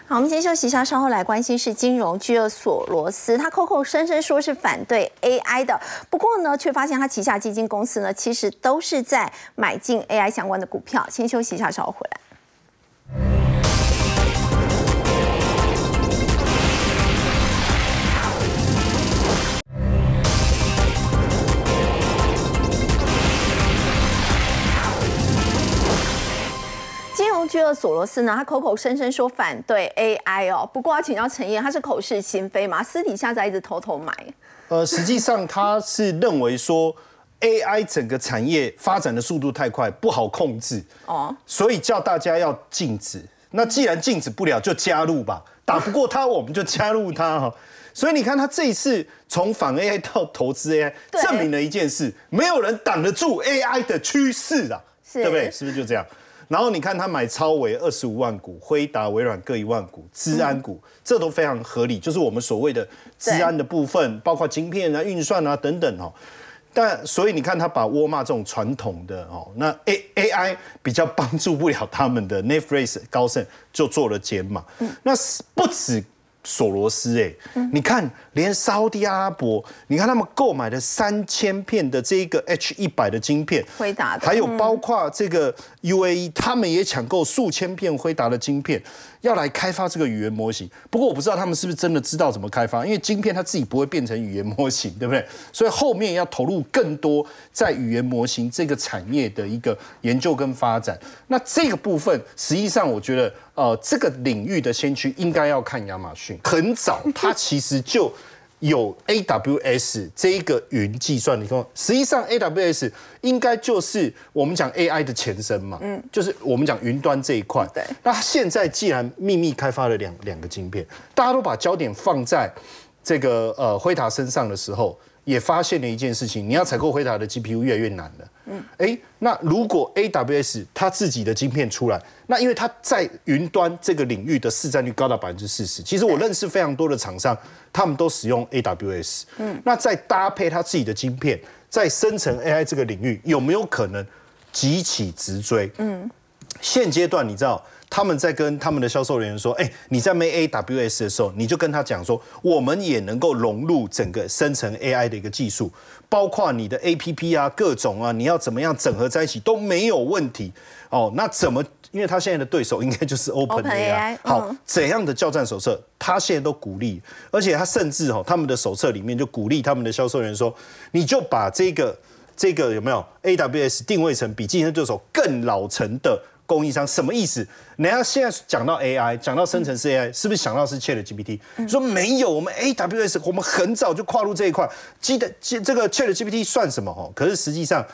好，我们先休息一下，稍后来关心是金融巨鳄索罗斯，他口口声声说是反对 AI 的，不过呢，却发现他旗下基金公司呢，其实都是在买进 AI 相关的股票。先休息一下，稍后回来。巨鳄索罗斯呢，他口口声声说反对 AI 哦，不过要请教陈燕，他是口是心非嘛，私底下在一直偷偷买。呃，实际上他是认为说 AI 整个产业发展的速度太快，不好控制哦，所以叫大家要禁止。那既然禁止不了，就加入吧，打不过他，我们就加入他哈。所以你看他这一次从反 AI 到投资 AI，证明了一件事，没有人挡得住 AI 的趋势啊，对不对？是不是就这样？然后你看他买超微二十五万股，辉达、微软各一万股，资安股这都非常合理，就是我们所谓的资安的部分，包括晶片啊、运算啊等等哦。但所以你看他把沃尔玛这种传统的哦，那 A A I 比较帮助不了他们的 Netflix 高盛就做了减码，那不止。索罗斯，哎，你看，连沙地阿拉伯，你看他们购买的三千片的这个 H 一百的晶片，辉达，还有包括这个 UAE，他们也抢购数千片辉达的晶片。要来开发这个语言模型，不过我不知道他们是不是真的知道怎么开发，因为晶片它自己不会变成语言模型，对不对？所以后面要投入更多在语言模型这个产业的一个研究跟发展。那这个部分，实际上我觉得，呃，这个领域的先驱应该要看亚马逊，很早它其实就。有 AWS 这一个云计算，你看，实际上 AWS 应该就是我们讲 AI 的前身嘛，嗯，就是我们讲云端这一块。对。那现在既然秘密开发了两两个晶片，大家都把焦点放在这个呃辉达身上的时候，也发现了一件事情，你要采购辉达的 GPU 越来越难了。嗯，哎，那如果 AWS 它自己的晶片出来，那因为它在云端这个领域的市占率高达百分之四十，其实我认识非常多的厂商，他们都使用 AWS。嗯，那再搭配它自己的晶片，在生成 AI 这个领域，有没有可能急起直追？嗯，现阶段你知道。他们在跟他们的销售人员说：“哎，你在卖 AWS 的时候，你就跟他讲说，我们也能够融入整个生成 AI 的一个技术，包括你的 APP 啊，各种啊，你要怎么样整合在一起都没有问题哦。那怎么？因为他现在的对手应该就是 OpenAI。好，怎样的教战手册，他现在都鼓励，而且他甚至哦，他们的手册里面就鼓励他们的销售人员说，你就把这个这个有没有 AWS 定位成比竞争对手更老成的。”供应商什么意思？人家现在讲到 AI，讲到生成式 AI，是不是想到是 Chat GPT？说没有，我们 AWS 我们很早就跨入这一块。记得这这个 Chat GPT 算什么？哦，可是实际上，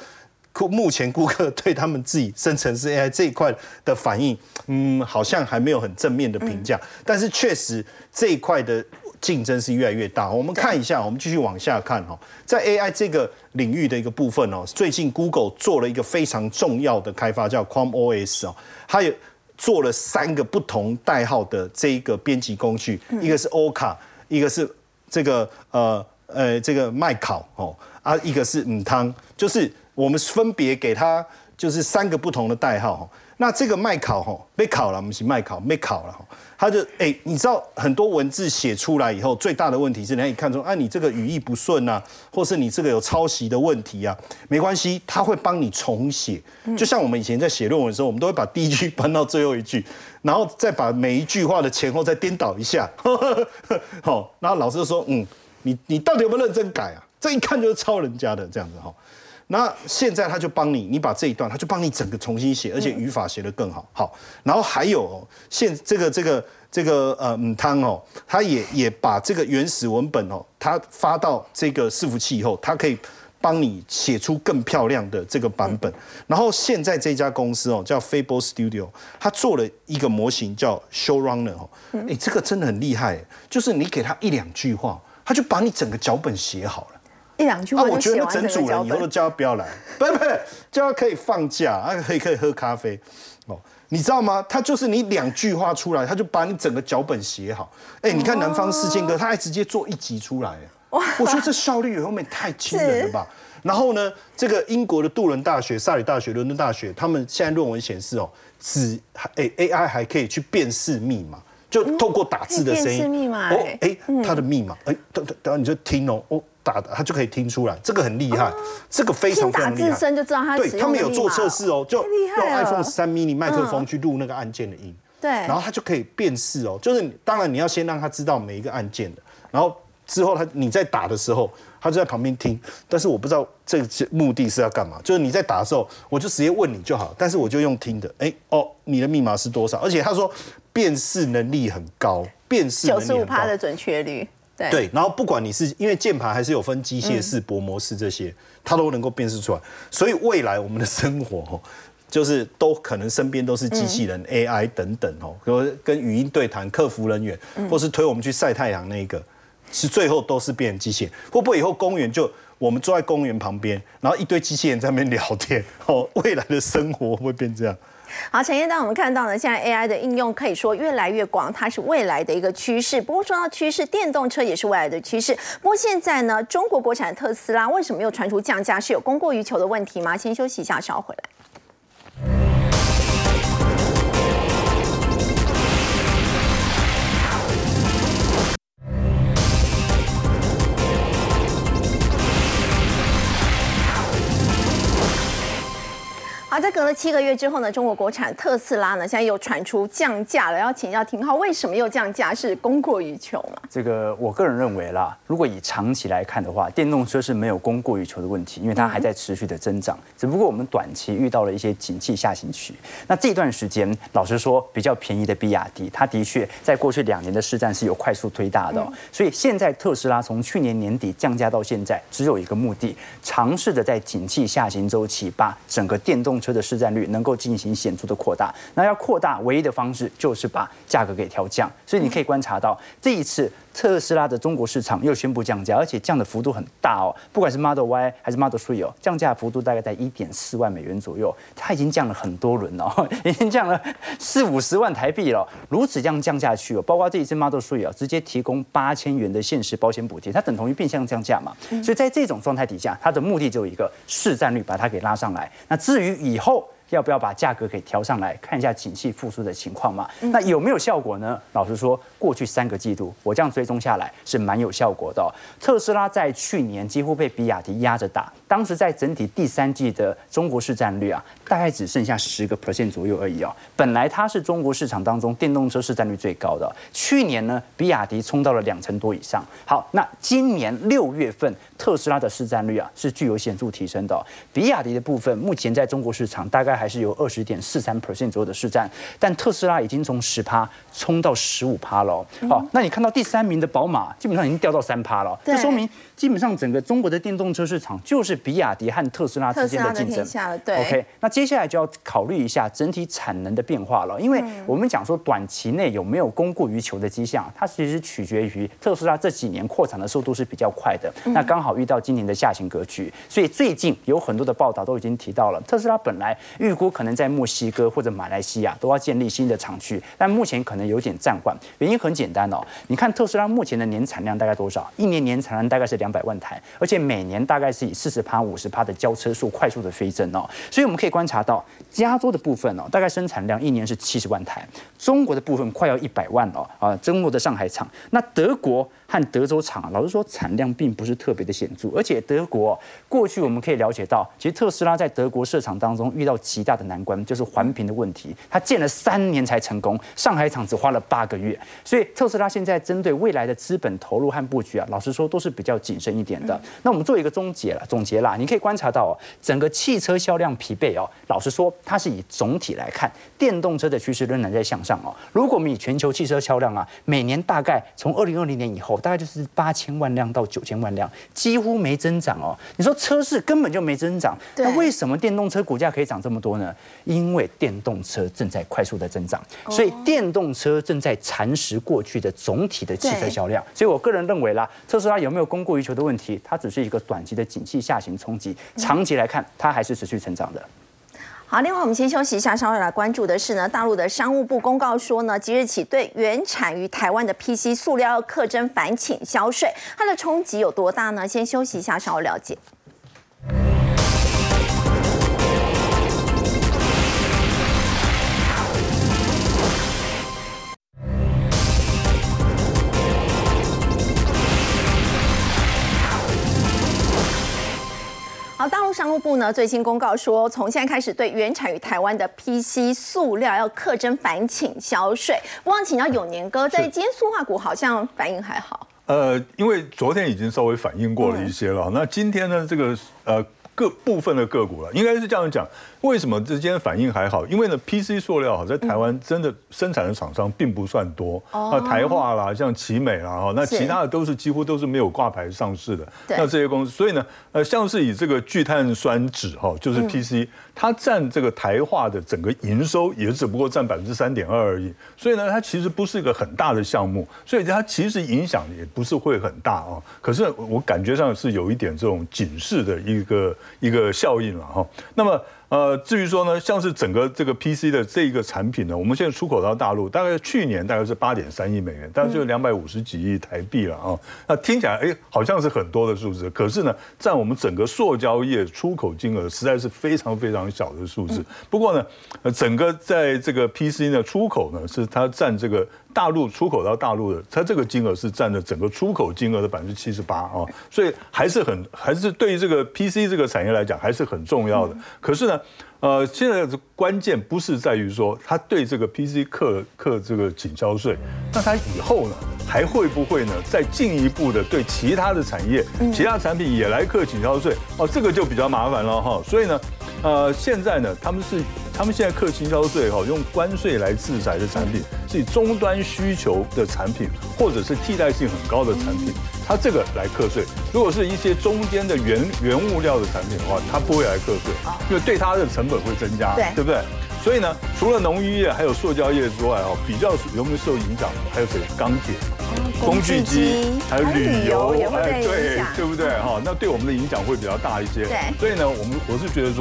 目前顾客对他们自己生成式 AI 这一块的反应，嗯，好像还没有很正面的评价。但是确实这一块的。竞争是越来越大。我们看一下，我们继续往下看哈，在 AI 这个领域的一个部分哦，最近 Google 做了一个非常重要的开发，叫 Chrome OS 哦，它有做了三个不同代号的这一个编辑工具，一个是 Oka，一个是这个呃呃这个麦考哦。啊，一个是嗯汤，就是我们分别给它就是三个不同的代号。那这个麦考哈被考了，我们是麦考没考了哈，他就哎，你知道很多文字写出来以后，最大的问题是，人家一看说，啊，你这个语义不顺呐，或是你这个有抄袭的问题啊，没关系，他会帮你重写。就像我们以前在写论文的时候，我们都会把第一句搬到最后一句，然后再把每一句话的前后再颠倒一下。好，然后老师就说，嗯，你你到底有没有认真改啊？这一看就是抄人家的这样子哈。那现在他就帮你，你把这一段，他就帮你整个重新写，而且语法写得更好。好，然后还有现这个这个这个呃嗯汤哦，他也也把这个原始文本哦，他发到这个伺服器以后，他可以帮你写出更漂亮的这个版本。然后现在这家公司哦，叫 Fable Studio，他做了一个模型叫 Showrunner 哦，哎，这个真的很厉害，就是你给他一两句话，他就把你整个脚本写好了。一两句话我觉得整组人以后都叫他不要来，不不，叫他可以放假，啊，可以可以喝咖啡，哦，你知道吗？他就是你两句话出来，他就把你整个脚本写好。哎，你看南方四千哥，他还直接做一集出来，哇！我觉得这效率后面太惊人了吧。然后呢，这个英国的杜伦大学、萨里大学、伦敦大学，他们现在论文显示哦，只哎 AI 还可以去辨识密码，就透过打字的声音，哦，哎，他的密码，哎，等等等，你就听哦，哦。打的，他就可以听出来，这个很厉害，这个非常非常厉害。打字声就知道他。对他们有做测试哦，就用 iPhone 三 mini 麦克风去录那个按键的音，对，然后他就可以辨识哦，就是当然你要先让他知道每一个按键的，然后之后他你在打的时候，他就在旁边听，但是我不知道这个目的是要干嘛，就是你在打的时候，我就直接问你就好，但是我就用听的，哎哦，你的密码是多少？而且他说辨识能力很高，辨识九十五趴的准确率。对，然后不管你是因为键盘还是有分机械式、薄膜式这些，它都能够辨识出来。所以未来我们的生活，就是都可能身边都是机器人、AI 等等哦，跟跟语音对谈、客服人员，或是推我们去晒太阳那个，是最后都是变成机械。会不会以后公园就我们坐在公园旁边，然后一堆机器人在那边聊天？哦，未来的生活会变这样？好，陈燕，丹我们看到呢，现在 AI 的应用可以说越来越广，它是未来的一个趋势。不过说到趋势，电动车也是未来的趋势。不过现在呢，中国国产特斯拉为什么又传出降价？是有供过于求的问题吗？先休息一下，稍后回来。在隔了七个月之后呢，中国国产特斯拉呢，现在又传出降价了。要请教廷浩，为什么又降价？是供过于求吗？这个我个人认为啦，如果以长期来看的话，电动车是没有供过于求的问题，因为它还在持续的增长。只不过我们短期遇到了一些景气下行区。那这段时间，老实说，比较便宜的比亚迪，它的确在过去两年的市占是有快速推大的。所以现在特斯拉从去年年底降价到现在，只有一个目的，尝试着在景气下行周期把整个电动车的市占率能够进行显著的扩大，那要扩大唯一的方式就是把价格给调降。所以你可以观察到，这一次特斯拉的中国市场又宣布降价，而且降的幅度很大哦，不管是 Model Y 还是 Model Three 哦，降价幅度大概在一点四万美元左右，它已经降了很多轮了，已经降了四五十万台币了。如此这样降下去哦，包括这一次 Model Three 哦，直接提供八千元的限时保险补贴，它等同于变相降价嘛。所以在这种状态底下，它的目的只有一个市占率把它给拉上来。那至于以后，要不要把价格给调上来，看一下景气复苏的情况嘛？那有没有效果呢？老实说，过去三个季度我这样追踪下来是蛮有效果的。特斯拉在去年几乎被比亚迪压着打，当时在整体第三季的中国市占率啊，大概只剩下十个 percent 左右而已哦。本来它是中国市场当中电动车市占率最高的，去年呢，比亚迪冲到了两成多以上。好，那今年六月份特斯拉的市占率啊是具有显著提升的，比亚迪的部分目前在中国市场大概。还是有二十点四三 percent 左右的市占，但特斯拉已经从十趴冲到十五趴了。好，那你看到第三名的宝马，基本上已经掉到三趴了。这说明基本上整个中国的电动车市场就是比亚迪和特斯拉之间的竞争。对，OK，那接下来就要考虑一下整体产能的变化了，因为我们讲说短期内有没有供过于求的迹象，它其实取决于特斯拉这几年扩产的速度是比较快的。那刚好遇到今年的下行格局，所以最近有很多的报道都已经提到了特斯拉本来预。预估可能在墨西哥或者马来西亚都要建立新的厂区，但目前可能有点暂缓。原因很简单哦，你看特斯拉目前的年产量大概多少？一年年产量大概是两百万台，而且每年大概是以四十趴、五十趴的交车数快速的飞增哦。所以我们可以观察到，加州的部分哦，大概生产量一年是七十万台，中国的部分快要一百万哦啊，中国的上海厂，那德国。和德州厂，老实说产量并不是特别的显著，而且德国过去我们可以了解到，其实特斯拉在德国市场当中遇到极大的难关，就是环评的问题，它建了三年才成功，上海厂只花了八个月，所以特斯拉现在针对未来的资本投入和布局啊，老实说都是比较谨慎一点的。那我们做一个总结了，总结啦，你可以观察到哦，整个汽车销量疲惫哦，老实说它是以总体来看，电动车的趋势仍然在向上哦。如果我们以全球汽车销量啊，每年大概从二零二零年以后。大概就是八千万辆到九千万辆，几乎没增长哦。你说车市根本就没增长，那为什么电动车股价可以涨这么多呢？因为电动车正在快速的增长，所以电动车正在蚕食过去的总体的汽车销量。所以我个人认为啦，特斯拉有没有供过于求的问题，它只是一个短期的景气下行冲击，长期来看它还是持续成长的。好，另外我们先休息一下，稍微来关注的是呢，大陆的商务部公告说呢，即日起对原产于台湾的 PC 塑料课征反倾销税，它的冲击有多大呢？先休息一下，稍后了解。好，大陆商务部呢最新公告说，从现在开始对原产于台湾的 PC 塑料要课征反倾销税。不忘请教永年哥，在今天塑化股好像反应还好。呃，因为昨天已经稍微反应过了一些了，那今天呢，这个呃各部分的个股了，应该是这样讲。为什么之间反应还好？因为呢，PC 塑料哈，在台湾真的生产的厂商并不算多那，台化啦，像奇美啦哈，那其他的都是几乎都是没有挂牌上市的。那这些公司，所以呢，呃，像是以这个聚碳酸酯哈，就是 PC，它占这个台化的整个营收也只不过占百分之三点二而已。所以呢，它其实不是一个很大的项目，所以它其实影响也不是会很大啊。可是我感觉上是有一点这种警示的一个一个效应了哈。那么。呃，至于说呢，像是整个这个 PC 的这一个产品呢，我们现在出口到大陆，大概去年大概是八点三亿美元，大概就两百五十几亿台币了啊。那听起来哎，好像是很多的数字，可是呢，占我们整个塑胶业出口金额实在是非常非常小的数字。不过呢，呃，整个在这个 PC 呢出口呢，是它占这个。大陆出口到大陆的，它这个金额是占了整个出口金额的百分之七十八啊，所以还是很还是对于这个 PC 这个产业来讲还是很重要的。可是呢，呃，现在的关键不是在于说他对这个 PC 课课这个紧销税，那他以后呢还会不会呢再进一步的对其他的产业、其他产品也来课紧销税？哦，这个就比较麻烦了哈。所以呢，呃，现在呢他们是。他们现在课倾销税哈，用关税来制裁的产品，是以终端需求的产品，或者是替代性很高的产品，它这个来课税。如果是一些中间的原原物料的产品的话，它不会来课税，因为对它的成本会增加，对对不对？所以呢，除了农渔业还有塑胶业之外哦，比较有没有受影响的？还有谁？钢铁、工具机，还有旅游，也会被影对。对不对？哈，那对我们的影响会比较大一些。对所以呢，我们我是觉得说。